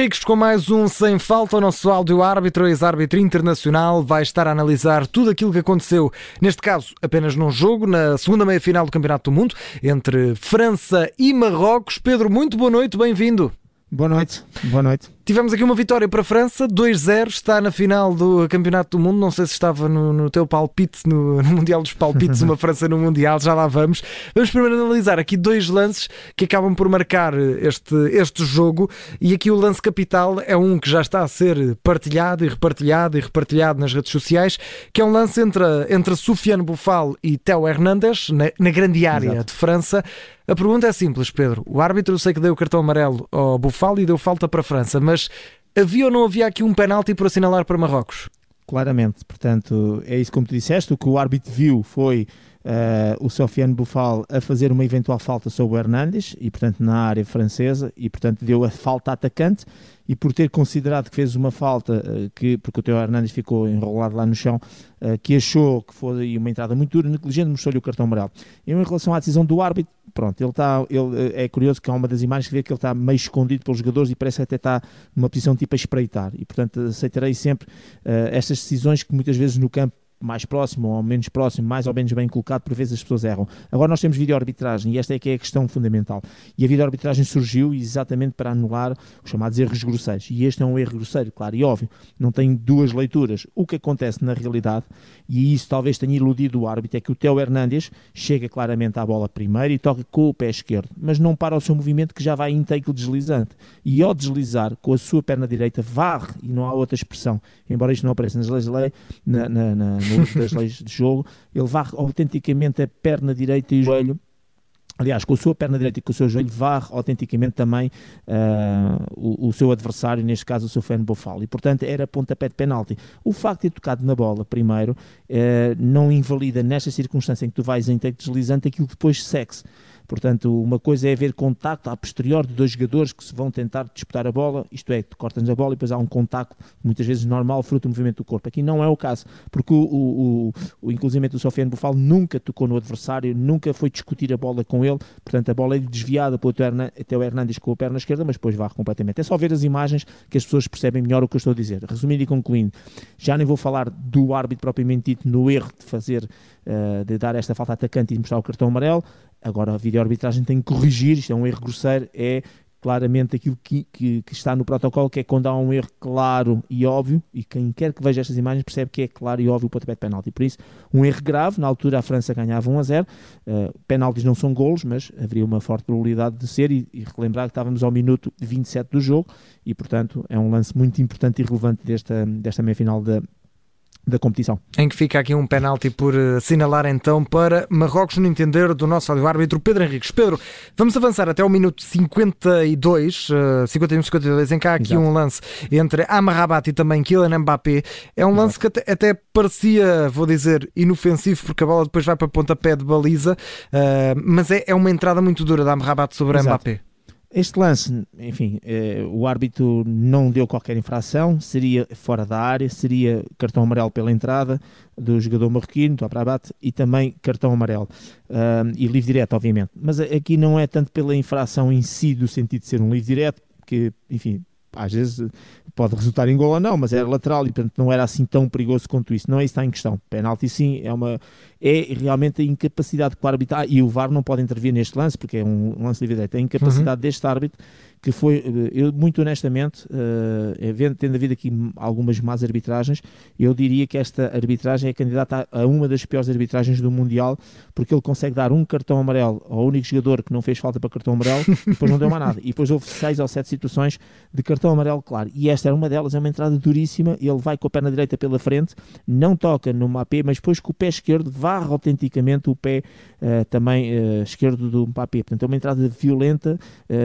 Henriques com mais um Sem Falta. O nosso áudio árbitro, ex-árbitro internacional, vai estar a analisar tudo aquilo que aconteceu, neste caso, apenas num jogo, na segunda meia-final do Campeonato do Mundo, entre França e Marrocos. Pedro, muito boa noite, bem-vindo. Boa noite, boa noite. Tivemos aqui uma vitória para a França, 2-0, está na final do Campeonato do Mundo. Não sei se estava no, no teu palpite, no, no, Mundial dos Palpites, uma França no Mundial, já lá vamos. Vamos primeiro analisar aqui dois lances que acabam por marcar este, este jogo. E aqui o lance capital é um que já está a ser partilhado e repartilhado e repartilhado nas redes sociais, que é um lance entre, entre Soufiane Boufal e Theo Hernandes, na, na grande área Exato. de França. A pergunta é simples, Pedro. O árbitro eu sei que deu o cartão amarelo ao Boufal e deu falta para a França, mas mas havia ou não havia aqui um penalti por assinalar para Marrocos? Claramente, portanto, é isso como tu disseste, o que o árbitro viu foi uh, o Sofiane Bufal a fazer uma eventual falta sobre o Hernandes, e portanto na área francesa, e portanto deu a falta atacante, e por ter considerado que fez uma falta, uh, que, porque o Teo Hernandes ficou enrolado lá no chão, uh, que achou que foi uma entrada muito dura, negligente, mostrou-lhe o cartão amarelo. Em relação à decisão do árbitro, pronto, ele está, ele, é curioso que há uma das imagens que vê que ele está meio escondido pelos jogadores e parece até está numa posição tipo a espreitar, e portanto aceitarei sempre estas decisões que muitas vezes no campo mais próximo ou menos próximo, mais ou menos bem colocado, por vezes as pessoas erram. Agora nós temos vídeo-arbitragem e esta é que é a questão fundamental. E a vídeo-arbitragem surgiu exatamente para anular os chamados erros grosseiros. E este é um erro grosseiro, claro e óbvio. Não tem duas leituras. O que acontece na realidade, e isso talvez tenha iludido o árbitro, é que o Teo Hernandes chega claramente à bola primeiro e toca com o pé esquerdo, mas não para o seu movimento que já vai em take deslizante. E ao deslizar com a sua perna direita, varre, e não há outra expressão, embora isto não apareça nas leis de lei, na, na, na das leis de jogo, ele varre autenticamente a perna direita e o joelho aliás, com a sua perna direita e com o seu joelho, varre autenticamente também uh, o, o, seu adversário, neste caso o seu Feno Bofal, e portanto era pontapé de penalti. O facto de ter tocado na bola primeiro uh, não invalida nesta circunstância em que tu vais em take deslizante aquilo que depois segue-se. Portanto, uma coisa é haver contacto a posterior de dois jogadores que se vão tentar disputar a bola, isto é, cortas a bola e depois há um contacto, muitas vezes normal, fruto do movimento do corpo. Aqui não é o caso, porque o, o, o, o inclusive o Sofiane Bufal nunca tocou no adversário, nunca foi discutir a bola com ele, portanto a bola é desviada pelo Teo Hernandes com a perna esquerda, mas depois varre completamente. É só ver as imagens que as pessoas percebem melhor o que eu estou a dizer. Resumindo e concluindo, já nem vou falar do árbitro propriamente dito no erro de fazer, uh, de dar esta falta atacante e mostrar o cartão amarelo, Agora a videoarbitragem tem que corrigir, isto é um erro grosseiro, é claramente aquilo que, que, que, está no protocolo, que é quando há um erro claro e óbvio, e quem quer que veja estas imagens percebe que é claro e óbvio o pontapé de penalti. Por isso, um erro grave, na altura a França ganhava 1 a 0, uh, penaltis não são golos, mas haveria uma forte probabilidade de ser, e, e relembrar que estávamos ao minuto 27 do jogo, e portanto é um lance muito importante e relevante desta, desta meia-final da, da competição. Em que fica aqui um penalti por eh, assinalar então para Marrocos no entender do nosso árbitro Pedro Henriques. Pedro, vamos avançar até o minuto 52, uh, 51-52, em que há aqui Exato. um lance entre Amrabat e também Kylian Mbappé. É um lance Exato. que até, até, parecia, vou dizer, inofensivo, porque a bola depois vai para pontapé de baliza, uh, mas é, é uma entrada muito dura da Amrabat sobre Exato. Mbappé. Este lance, enfim, eh, o árbitro não deu qualquer infração, seria fora da área, seria cartão amarelo pela entrada do jogador marroquino, do Abrabat, e também cartão amarelo. E livre direto, obviamente. Mas aqui não é tanto pela infração em si, do sentido de ser um livre direto, que, enfim, às vezes pode resultar em gol ou não, mas era lateral e portanto não era assim tão perigoso quanto isso. Não é isso que está em questão. Penalti sim, é, uma, é realmente a incapacidade que o árbitro, ah, e o VAR não pode intervir neste lance, porque é um lance de direito, é a incapacidade uhum. deste árbitro que foi, eh, eu muito honestamente, uh, tendo havido aqui algumas más arbitragens, eu diria que esta arbitragem é candidata a, uma das piores arbitragens do Mundial, porque ele consegue dar um cartão amarelo ao único jogador que não fez falta para cartão amarelo, e depois não deu mais nada. E depois houve seis ou sete situações de cartão amarelo, claro. E esta era uma delas, é uma entrada duríssima, ele vai com a perna direita pela frente, não toca no Mbappé, mas depois com o pé esquerdo varre autenticamente o pé uh, também uh, esquerdo do Mbappé. Portanto, é uma entrada violenta,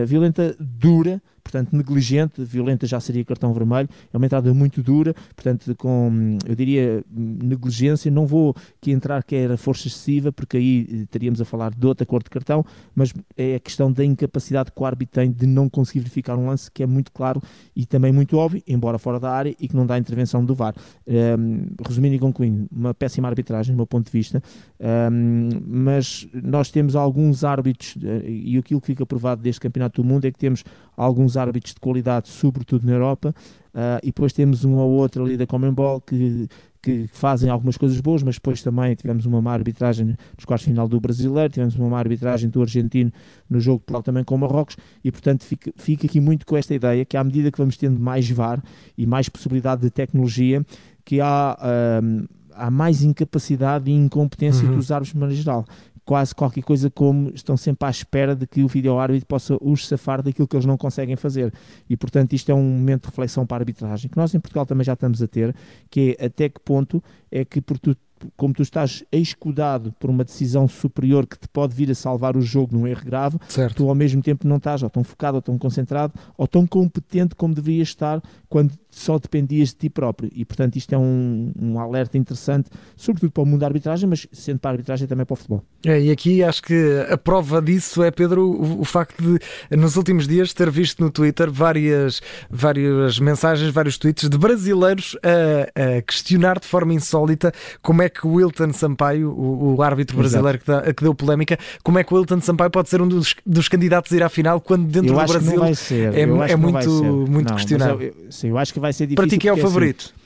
violenta dura portanto, negligente, violenta já seria cartão vermelho, é uma entrada muito dura, portanto, com, eu diria, negligência, não vou aqui entrar que era força excessiva, porque aí eh, teríamos a falar de outra cor de cartão, mas é a questão da incapacidade que o árbitro tem de não conseguir verificar um lance que é muito claro e também muito óbvio, embora fora da área, e que não dá intervenção do VAR. Um, ehm, resumindo e concluindo, uma péssima arbitragem, do meu ponto de vista, um, ehm, mas nós temos alguns árbitros, eh, e aquilo que fica provado deste Campeonato do Mundo é que temos alguns temos árbitros de qualidade, sobretudo na Europa, uh, e depois temos um ou outro ali da Commonwealth que que fazem algumas coisas boas, mas depois também tivemos uma má arbitragem nos quartos final do brasileiro, tivemos uma má arbitragem do argentino no jogo de também com o Marrocos, e portanto fica, fica aqui muito com esta ideia que à medida que vamos tendo mais VAR e mais possibilidade de tecnologia, que há, um, há mais incapacidade e incompetência uhum. dos árbitros de maneira geral quase qualquer coisa como estão sempre à espera de que o vídeo-árbitro possa os safar daquilo que eles não conseguem fazer. E, portanto, isto é um momento de reflexão para a arbitragem, que nós em Portugal também já estamos a ter, que é até que ponto é que por tu como tu estás escudado por uma decisão superior que te pode vir a salvar o jogo num erro grave, certo. tu ao mesmo tempo não estás ou tão focado, ou tão concentrado, ou tão competente como deverias estar quando só dependias de ti próprio. E, portanto, isto é um, um alerta interessante, sobretudo para o mundo da arbitragem, mas sendo para a arbitragem também para o futebol. É, e aqui acho que a prova disso é, Pedro, o, o, facto de, nos últimos dias, ter visto no Twitter várias, várias mensagens, vários tweets de brasileiros a, a questionar de forma insólita como é que o Wilton Sampaio, o, o árbitro brasileiro que, dá, que, deu polémica, como é que o Wilton Sampaio pode ser um dos, dos candidatos a ir à final quando dentro do Brasil é, é muito, muito. Eu, sim, eu acho que vai ser difícil. Para ti que é o favorito? Assim,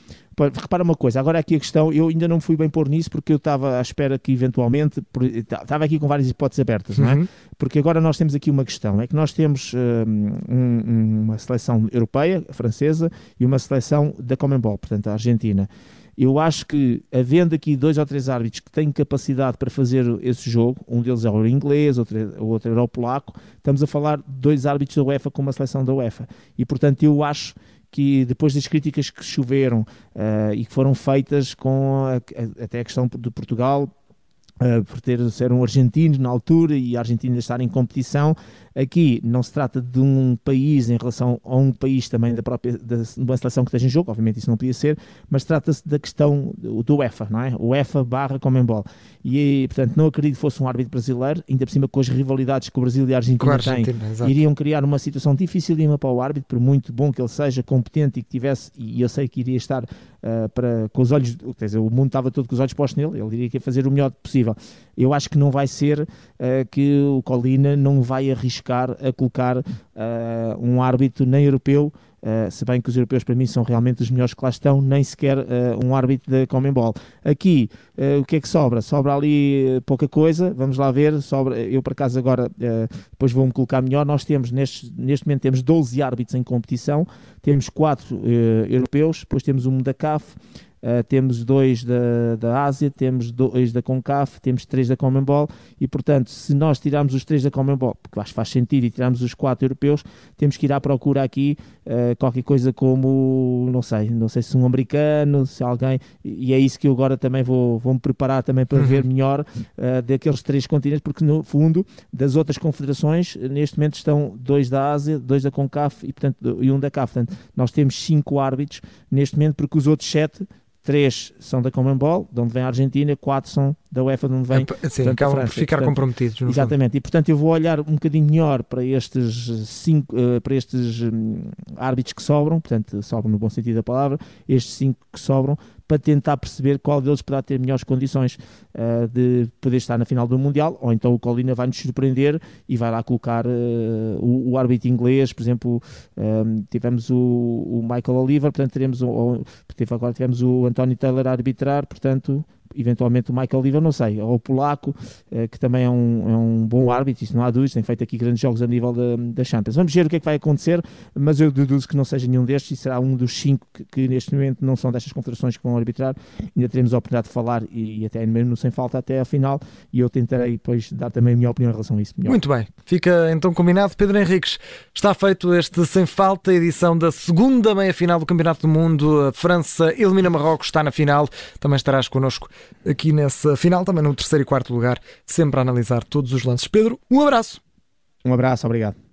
repara uma coisa, agora aqui a questão, eu ainda não fui bem pôr nisso porque eu estava à espera que eventualmente, estava aqui com várias hipóteses abertas, não é? Uhum. Porque agora nós temos aqui uma questão, é que nós temos hum, um, uma seleção europeia, francesa, e uma seleção da Commonwealth, portanto a Argentina. Eu acho que, havendo aqui dois ou três árbitros que têm capacidade para fazer esse jogo, um deles é o inglês, outro, é, o outro era o polaco, estamos a falar de dois árbitros da UEFA com uma seleção da UEFA. E, portanto, eu acho que depois das críticas que choveram uh, e que foram feitas com a, a, até a questão de Portugal Uh, por ter ser um argentino na altura e a Argentina estar em competição. Aqui não se trata de um país em relação a um país também da própria da, uma seleção que esteja em jogo, obviamente isso não podia ser, mas trata-se da questão do UEFA, não é? UEFA barra Comembol. E, portanto, não acredito que fosse um árbitro brasileiro, ainda por cima com as rivalidades que o Brasil e a Argentina, Argentina têm, iriam criar uma situação dificílima para o árbitro, por muito bom que ele seja, competente e que tivesse, e eu sei que iria estar uh, para, com os olhos, quer dizer, o mundo estava todo com os olhos postos nele, ele iria fazer o melhor possível. Eu acho que não vai ser uh, que o Colina não vai arriscar a colocar uh, um árbitro nem europeu Uh, se bem que os europeus para mim são realmente os melhores que lá estão, nem sequer um árbitro da Comembol. Aqui, o que é que sobra? Sobra ali pouca coisa, vamos lá ver, sobra, eu por acaso agora, depois vou-me colocar melhor, nós temos, neste, neste momento temos 12 árbitros em competição, temos 4 europeus, depois temos um da CAF, Uh, temos dois da, da Ásia, temos dois da CONCAF, temos três da Commonwealth e, portanto, se nós tirarmos os três da Commonwealth, porque acho que faz sentido, e tirarmos os quatro europeus, temos que ir à procura aqui uh, qualquer coisa como, não sei, não sei se um americano, se alguém, e é isso que eu agora também vou, vou me preparar também para ver uhum. melhor uh, daqueles três continentes, porque no fundo, das outras confederações, neste momento estão dois da Ásia, dois da CONCAF e, portanto, e um da CAF. Portanto, nós temos cinco árbitros neste momento, porque os outros sete três são da Commonwealth, de onde vem a Argentina, quatro são da UEFA, de onde vem é, sim, portanto, acabam por ficar portanto, comprometidos. Exatamente, fundo. e portanto eu vou olhar um bocadinho melhor para estes cinco, uh, para estes um, árbitros que sobram, portanto sobram no bom sentido da palavra, estes cinco que sobram, para tentar perceber qual deles poderá ter melhores condições uh, de poder estar na final do Mundial, ou então o Colina vai nos surpreender e vai lá colocar uh, o, o, árbitro inglês, por exemplo, um, tivemos o, o, Michael Oliver, portanto teremos o, agora tivemos o António Taylor a arbitrar, portanto eventualmente o Michael Oliver, não sei, ou o Polaco, eh, que também é um, é um bom árbitro, isso não há dúvidas, tem feito aqui grandes jogos a nível da, da Champions. Vamos ver o que é que vai acontecer, mas eu deduzo que não seja nenhum destes e será um dos cinco que, que neste momento não são destas confederações que vão arbitrar. Ainda teremos a oportunidade de falar e, e até mesmo sem falta até a final e eu tentarei depois dar também a minha opinião em relação a isso. Melhor. Muito bem, fica então combinado. Pedro Henriques, está feito este sem falta edição da segunda meia-final do Campeonato do Mundo. A França elimina Marrocos, está na final. Também estarás connosco aqui nessa final, também no terceiro e quarto lugar, sempre a analisar todos os lances. Pedro, um abraço. Um abraço, obrigado.